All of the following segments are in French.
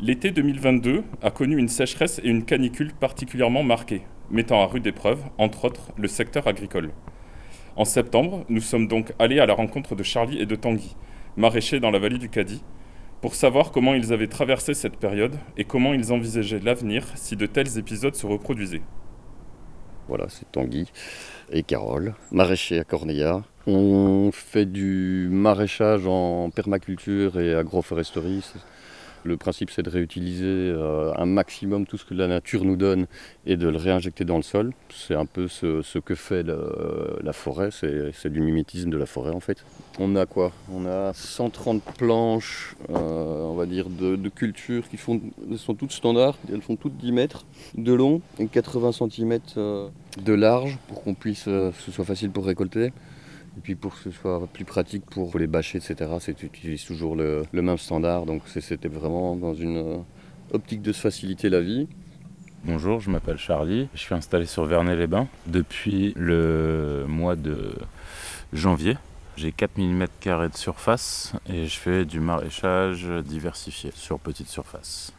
L'été 2022 a connu une sécheresse et une canicule particulièrement marquées, mettant à rude épreuve, entre autres, le secteur agricole. En septembre, nous sommes donc allés à la rencontre de Charlie et de Tanguy, maraîchers dans la vallée du Cadie, pour savoir comment ils avaient traversé cette période et comment ils envisageaient l'avenir si de tels épisodes se reproduisaient. Voilà, c'est Tanguy et Carole, maraîchers à Corneilla. On fait du maraîchage en permaculture et agroforesterie. Le principe, c'est de réutiliser euh, un maximum tout ce que la nature nous donne et de le réinjecter dans le sol. C'est un peu ce, que fait la forêt, c'est du mimétisme de la forêt en fait. On a quoi? On a 130 planches, euh, on va dire, de, de cultures qui font, sont toutes standards. Elles font toutes 10 mètres de long et 80 cm euh, de large pour qu'on puisse, que ce soit facile pour récolter. Et puis pour que ce soit plus pratique pour les bâcher, etc., c'est tu utilises toujours le, même standard. Donc c'était vraiment dans une euh, optique de se faciliter la vie. Bonjour, je m'appelle Charlie. Je suis installé sur Vernet-les-Bains depuis le mois de janvier. J'ai 4000 m2 de surface et je fais du maraîchage diversifié sur petite surface.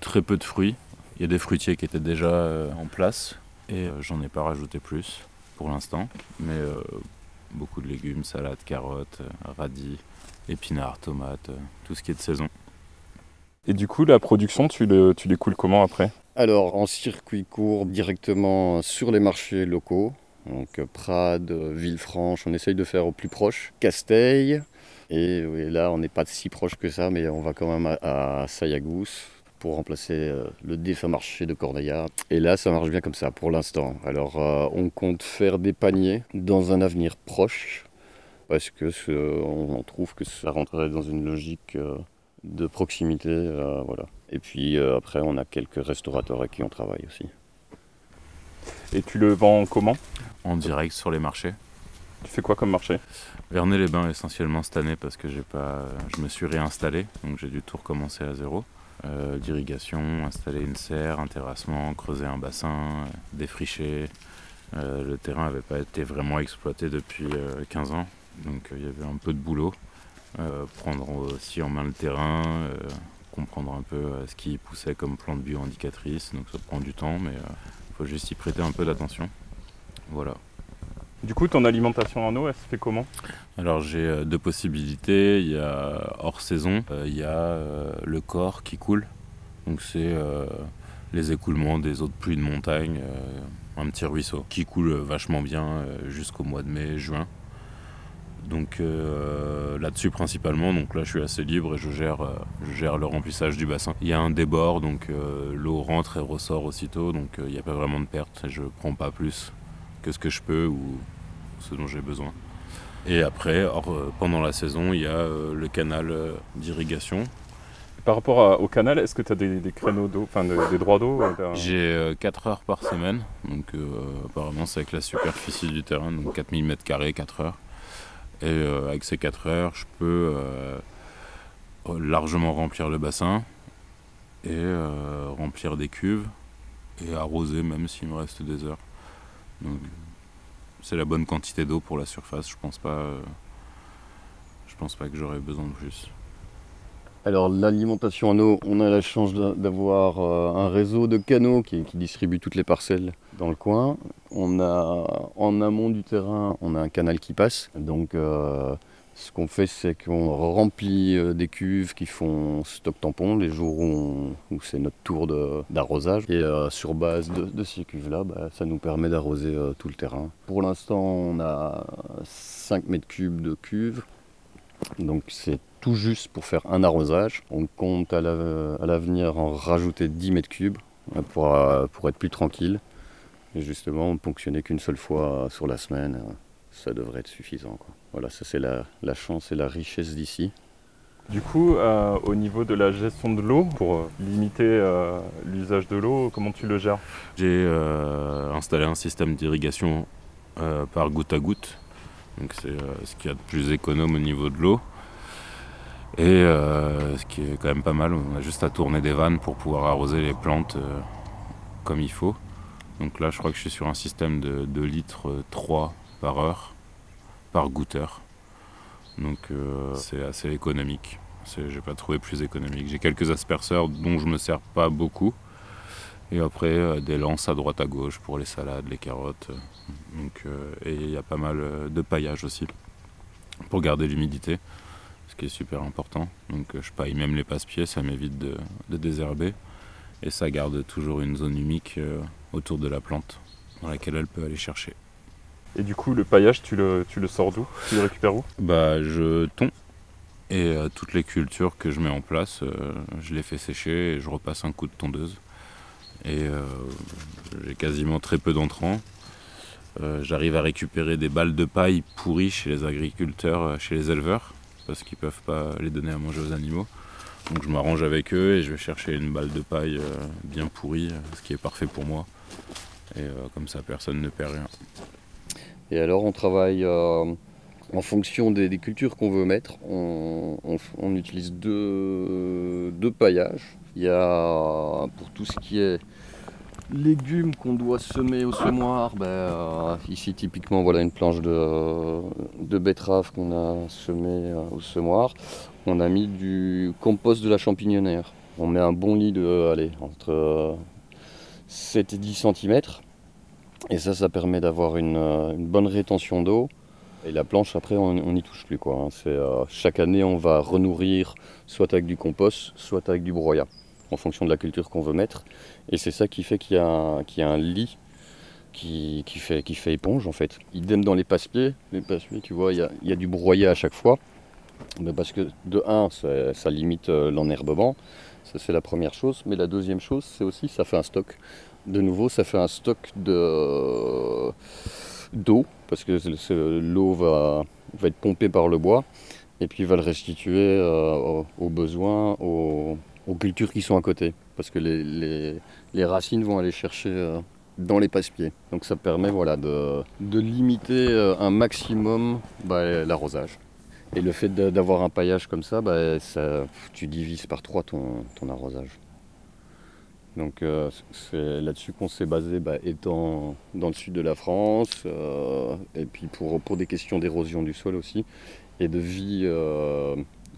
Très peu de fruits. Il y a des fruitiers qui étaient déjà euh, en place et euh, j'en ai pas rajouté plus pour l'instant. Mais Beaucoup de légumes, salades, carottes, euh, radis, épinards, tomates, euh, tout ce qui est de saison. Et du coup, la production, tu, le, tu l'écoules comment après? Alors, en circuit court, directement sur les marchés locaux. Donc Prades, Villefranche, on essaye de faire au plus proche. Casteil, et, là, on n'est pas si proche que ça, mais on va quand même à, à Sayagous, pour remplacer euh, le défunt marché de Corneilla. Et là, ça marche bien comme ça pour l'instant. Alors, euh, on compte faire des paniers dans un avenir proche parce que on trouve que ça rentrerait dans une logique euh, de proximité, voilà. Et puis après, on a quelques restaurateurs avec qui on travaille aussi. Et tu le vends comment? En direct sur les marchés. Tu fais quoi comme marché? Vernet-les-Bains essentiellement cette année parce que j'ai pas, je me suis réinstallé, donc j'ai dû tout recommencer à zéro. Euh, d'irrigation, installer une serre, un terrassement, creuser un bassin, euh, défricher. Euh, le terrain n'avait pas été vraiment exploité depuis 15 ans, donc il y avait un peu de boulot. prendre aussi en main le terrain, comprendre un peu ce qui poussait comme plante bio-indicatrice, donc ça prend du temps, mais il faut juste y prêter un peu d'attention. Voilà. Du coup, ton alimentation en eau, elle se fait comment? Alors j'ai euh, deux possibilités. Il y a hors saison, euh, il y a euh, le corps qui coule. Donc c'est les écoulements des eaux de pluie de montagne, un petit ruisseau qui coule vachement bien jusqu'au mois de mai, juin. Donc là-dessus principalement, donc là je suis assez libre et je gère, je gère le remplissage du bassin. Il y a un débord, donc l'eau rentre et ressort aussitôt, donc il n'y a pas vraiment de perte. Je prends pas plus que ce que je peux ou ce dont j'ai besoin. Et après, euh, pendant la saison, il y a euh, le canal euh, d'irrigation. Par rapport au canal, est-ce que tu as des, créneaux d'eau, enfin des droits d'eau J'ai 4 heures par semaine, donc apparemment c'est avec la superficie du terrain, donc 4000 m2, 4 heures. Et avec ces 4 heures, je peux largement remplir le bassin et remplir des cuves et arroser même s'il me reste des heures. Donc, c'est la bonne quantité d'eau pour la surface. Je pense pas, je pense pas que j'aurais besoin de plus. Alors l'alimentation en eau, on a la chance d'avoir euh, un réseau de canaux qui, distribue toutes les parcelles dans le coin. On a en amont du terrain, on a un canal qui passe. Euh, ce qu'on fait, c'est qu'on remplit euh, des cuves qui font stock tampon les jours où, c'est notre tour d'arrosage. Et euh, sur base de, ces cuves-là, bah, ça nous permet d'arroser euh, tout le terrain. Pour l'instant, on a 5 mètres cubes de cuves. Donc c'est tout juste pour faire un arrosage. On compte à l'avenir en rajouter 10 mètres cubes pour, être plus tranquille. Et justement, ponctionner qu'une seule fois sur la semaine ça devrait être suffisant. Voilà, ça c'est la, chance et la richesse d'ici. Du coup, euh, au niveau de la gestion de l'eau, pour euh, limiter euh, l'usage de l'eau, comment tu le gères? J'ai installé un système d'irrigation par goutte à goutte. Donc c'est ce qu'il y a de plus économe au niveau de l'eau. Et ce qui est quand même pas mal, on a juste à tourner des vannes pour pouvoir arroser les plantes comme il faut. Donc là, je crois que je suis sur un système de 2 litres 3 par heure, par goûteur. Donc euh, c'est assez économique. J'ai pas trouvé plus économique. J'ai quelques asperceurs dont je me sers pas beaucoup. Et après, euh, des lances à droite à gauche pour les salades, les carottes. Donc, euh, et il y a pas mal de paillage aussi pour garder l'humidité, ce qui est super important. Donc je paille même les passe-pieds, ça m'évite de, de, désherber. Et ça garde toujours une zone humique autour de la plante dans laquelle elle peut aller chercher. Et du coup, le paillage, tu le, tu le sors d'où? Tu le récupères où? Bah, je tonds. Et toutes les cultures que je mets en place, je les fais sécher et je repasse un coup de tondeuse et euh, j'ai quasiment très peu d'entrants. Euh, j'arrive à récupérer des balles de paille pourries chez les agriculteurs, euh, chez les éleveurs, parce qu'ils ne peuvent pas les donner à manger aux animaux. Donc je m'arrange avec eux et je vais chercher une balle de paille bien pourrie, ce qui est parfait pour moi. Et comme ça, personne ne perd rien. Et alors, on travaille en fonction des, cultures qu'on veut mettre. On, utilise deux, paillages. Il y a pour tout ce qui est légumes qu'on doit semer au semoir, ben, euh, ici typiquement voilà une planche de, betterave qu'on a semé euh, au semoir. On a mis du compost de la champignonnaire. On met un bon lit de allez, entre 7 et 10 cm. Et ça, ça permet d'avoir une, bonne rétention d'eau. Et la planche, après, on n'y touche plus. Quoi. Hein. Euh, chaque année, on va renourrir soit avec du compost, soit avec du broyat en fonction de la culture qu'on veut mettre. Et c'est ça qui fait qu'il y, a un lit qui, fait, qui fait éponge en fait. Idem dans les passe-pieds. Les passe-pieds, tu vois, il y, a, du broyat à chaque fois. Mais parce que de un, ça, limite euh, l'enherbement. C'est la première chose. Mais la deuxième chose, c'est aussi ça fait un stock. De nouveau, ça fait un stock de d'eau parce que l'eau va, être pompée par le bois et puis va le restituer euh, aux besoins, aux, cultures qui sont à côté. Parce que les, racines vont aller chercher euh, dans les passe-pieds. Donc ça permet voilà, de, de limiter euh, un maximum bah, l'arrosage. Et le fait d'avoir un paillage comme ça, bah, ça, tu divises par trois ton, arrosage. Donc euh, c'est là-dessus qu'on s'est basé, bah, étant dans le sud de la France, et puis pour, pour des questions d'érosion du sol aussi, et de vie,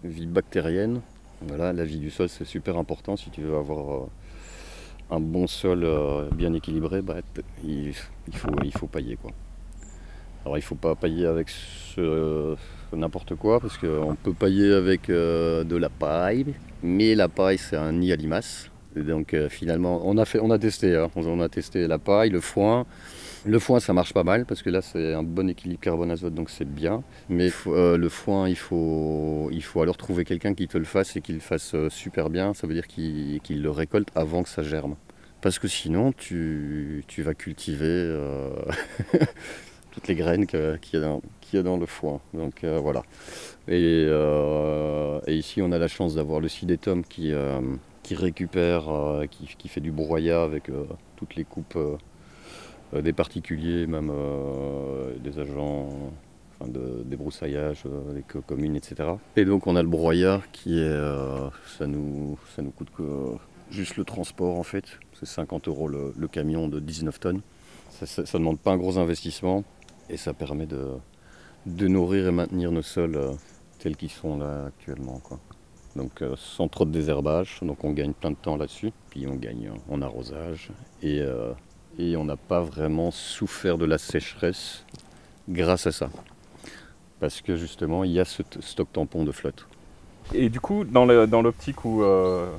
vie bactérienne, voilà, la vie du sol, c'est super important. Si tu veux avoir euh, un bon sol euh, bien équilibré, bah, il, faut, il faut pailler. Quoi. Alors il ne faut pas pailler avec n'importe quoi, parce qu'on peut pailler avec euh, de la paille, mais la paille c'est un nid à limaces. donc finalement, on a, fait, on a testé, hein. on a testé la paille, le foin, le foin, ça marche pas mal parce que là, c'est un bon équilibre carbone-azote, donc c'est bien. Mais euh, le foin, il faut, il faut alors trouver quelqu'un qui te le fasse et qui le fasse euh, super bien. Ça veut dire qu'il le récolte avant que ça germe. Parce que sinon, tu, vas cultiver euh, toutes les graines qu'il y, a dans le foin. Donc voilà. Et, ici, on a la chance d'avoir le sidétum qui, qui récupère, qui, fait du broyat avec toutes les coupes euh, des particuliers, même euh, des agents enfin de débroussaillage avec euh, communes, etc. Et donc on a le broyat qui est, ça nous, ça nous coûte juste le transport en fait, c'est 50 euros le, camion de 19 tonnes. Ça ne demande pas un gros investissement et ça permet de, de nourrir et maintenir nos sols tels qu'ils sont là actuellement. Quoi. Donc sans trop de désherbage, donc on gagne plein de temps là-dessus, puis on gagne en arrosage et et on n'a pas vraiment souffert de la sécheresse grâce à ça. Parce que justement, il y a ce stock tampon de flotte. Et du coup, dans l'optique où euh,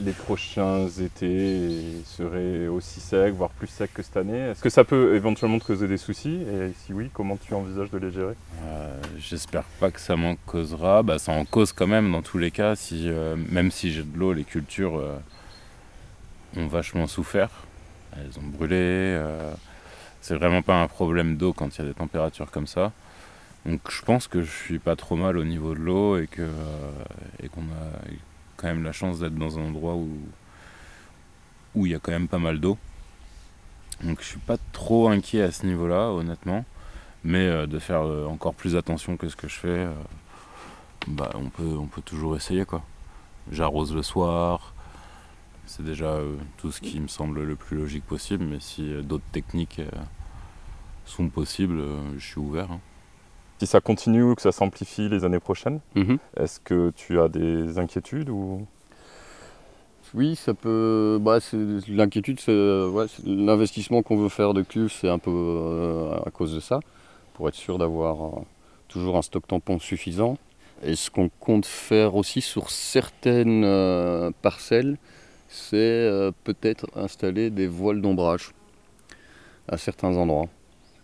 les prochains étés seraient aussi secs, voire plus secs que cette année, est-ce que ça peut éventuellement te causer des soucis? Et si oui, comment tu envisages de les gérer? Euh, J'espère pas que ça m'en causera. Bah, ça en cause quand même dans tous les cas. Si, euh, même si j'ai de l'eau, les cultures ont vachement souffert elles ont brûlé. Euh, c'est vraiment pas un problème d'eau quand il y a des températures comme ça. Donc je pense que je suis pas trop mal au niveau de l'eau et que euh, et qu'on a quand même la chance d'être dans un endroit où où il y a quand même pas mal d'eau. Donc je suis pas trop inquiet à ce niveau-là, honnêtement. Mais euh, de faire encore plus attention que ce que je fais, bah on peut on peut toujours essayer quoi. J'arrose le soir, c'est déjà euh, tout ce qui me semble le plus logique possible, mais si euh, d'autres techniques euh, sont possibles, je suis ouvert. Hein. Si ça continue ou que ça s'amplifie les années prochaines, Mhm. est-ce que tu as des inquiétudes ou? Oui, ça peut. Bah, L'inquiétude, c'est ouais, c'est l'investissement qu'on veut faire de cuves, c'est un peu euh, à cause de ça, pour être sûr d'avoir euh, toujours un stock tampon suffisant. Et ce qu'on compte faire aussi sur certaines euh, parcelles, c'est euh, peut-être installer des voiles d'ombrage à certains endroits.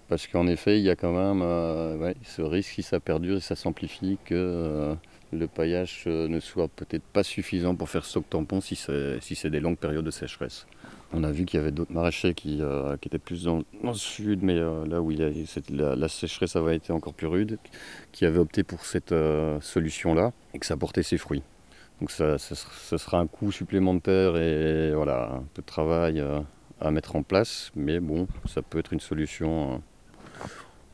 Parce qu'en effet, il y a quand même euh, ce risque, si ça perdure et ça s'amplifie, que euh, le paillage euh, ne soit peut-être pas suffisant pour faire stock tampon si c'est des longues périodes de sécheresse. On a vu qu'il y avait d'autres maraîchers qui, étaient plus dans, le sud, mais là où la, sécheresse avait été encore plus rude, qui avaient opté pour cette solution-là et que ça portait ses fruits. Donc ça, ce sera- un coût supplémentaire et voilà, un peu de travail à mettre en place, mais bon, ça peut être une solution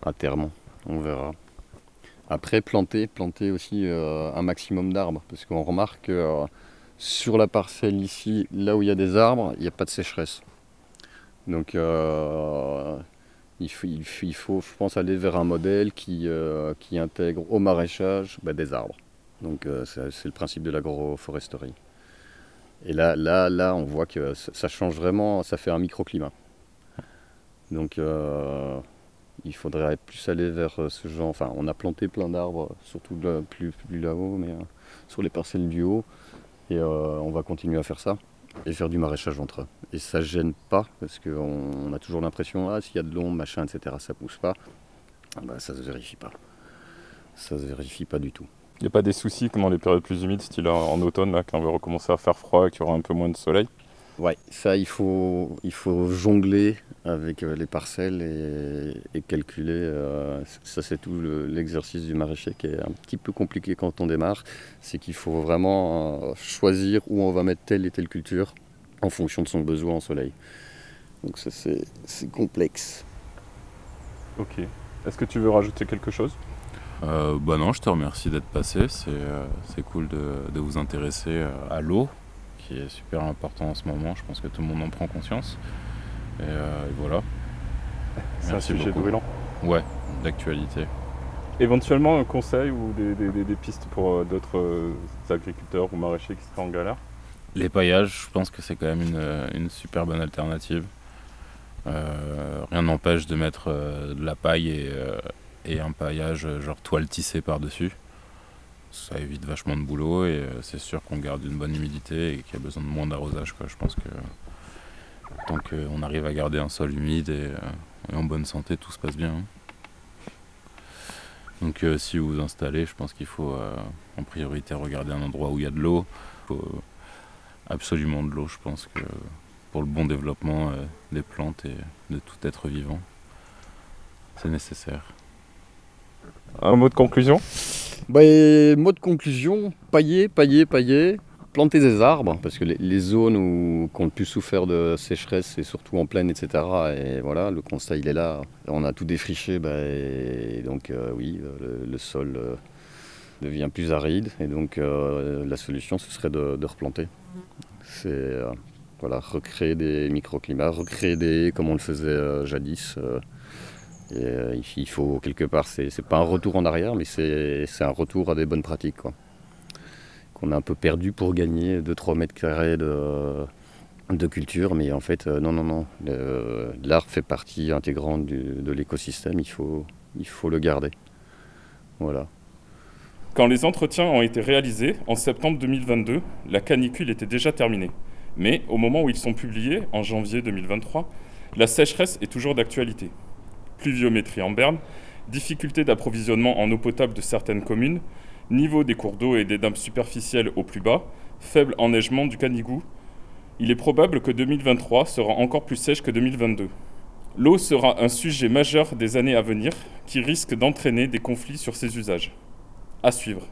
à terme, on verra. Après, planter, planter aussi euh, un maximum d'arbres, parce qu'on remarque que euh, sur la parcelle ici, là où il y a des arbres, il n'y a pas de sécheresse. Donc euh, il, faut, je pense, aller vers un modèle qui, intègre au maraîchage bah, des arbres. Donc c'est le principe de l'agroforesterie. Et là, là, là, on voit que ça change vraiment, ça fait un microclimat. Donc il faudrait plus aller vers euh, ce genre. Enfin, on a planté plein d'arbres, surtout là- plus, plus là-haut, mais euh, sur les parcelles du haut. Et euh, on va continuer à faire ça et faire du maraîchage entre eux. Et ça gêne pas parce qu'on on a toujours l'impression, ah, s'il y a de l'ombre, machin, etc., ça pousse pas. Ah bah, ça se vérifie pas. Ça se vérifie pas du tout. il n'y a pas des soucis comme dans les périodes plus humides, style en en automne, là, quand on va recommencer à faire froid et qu'il y aura un peu moins de soleil? Ouais, ça il faut, il faut jongler avec euh, les parcelles et, et calculer. euh, ça c'est tout le- l'exercice du maraîcher qui est un petit peu compliqué quand on démarre. C'est qu'il faut vraiment euh, choisir où on va mettre telle et telle culture en fonction de son besoin en soleil. Donc ça c'est complexe. Ok. Est-ce que tu veux rajouter quelque chose? Euh, bah non, je te remercie d'être passé. C'est euh, c'est cool de, de vous intéresser euh, à l'eau, qui est super important en ce moment. Je pense que tout le monde en prend conscience. Et, euh, et voilà. C'est un sujet beaucoup. brûlant. Ouais, d'actualité. Éventuellement un conseil ou des, des- des- des pistes pour euh, d'autres euh, agriculteurs ou maraîchers qui seraient en galère? Les paillages, je pense que c'est quand même une, une super bonne alternative. Euh, rien n'empêche de mettre de la paille et, et un paillage genre toile tissée par-dessus. Ça évite vachement de boulot et euh, c'est sûr qu'on garde une bonne humidité et qu'il y a besoin de moins d'arrosage. Je pense que tant qu'on arrive à garder un sol humide et, euh, en bonne santé, tout se passe bien. hein. Donc euh, si vous vous installez, je pense qu'il faut en priorité regarder un endroit où il y a de l'eau. Faut, euh, absolument de l'eau, je pense que pour le bon développement des plantes et de tout être vivant, c'est nécessaire. Un mot de conclusion? Bah, mot de conclusion, pailler, pailler, pailler, planter des arbres, parce que les, zones où, qui le plus souffert de sécheresse, c'est surtout en plaine, etc. Et voilà, le constat, il est là. On a tout défriché, bah, et donc euh, oui, euh, le, sol euh, devient plus aride, et donc la solution, ce serait de, de replanter. C'est voilà, recréer des microclimats, recréer des comme on le faisait jadis. Euh, il faut quelque part, c'est pas un retour en arrière, mais c'est un retour à des bonnes pratiques. quoi. Qu'on a un peu perdu pour gagner 2-3 mètres carrés de, culture, mais en fait, euh, non, non, non. L'art fait partie intégrante de l'écosystème, il faut, il faut le garder. Voilà. Quand les entretiens ont été réalisés, en septembre 2022, la canicule était déjà terminée. Mais au moment où ils sont publiés, en janvier 2023, la sécheresse est toujours d'actualité. Pluviométrie en berne, difficulté d'approvisionnement en eau potable de certaines communes, niveau des cours d'eau et des dames superficielles au plus bas, faible enneigement du Canigou. Il est probable que 2023 sera encore plus sèche que 2022. L'eau sera un sujet majeur des années à venir qui risque d'entraîner des conflits sur ses usages. À suivre.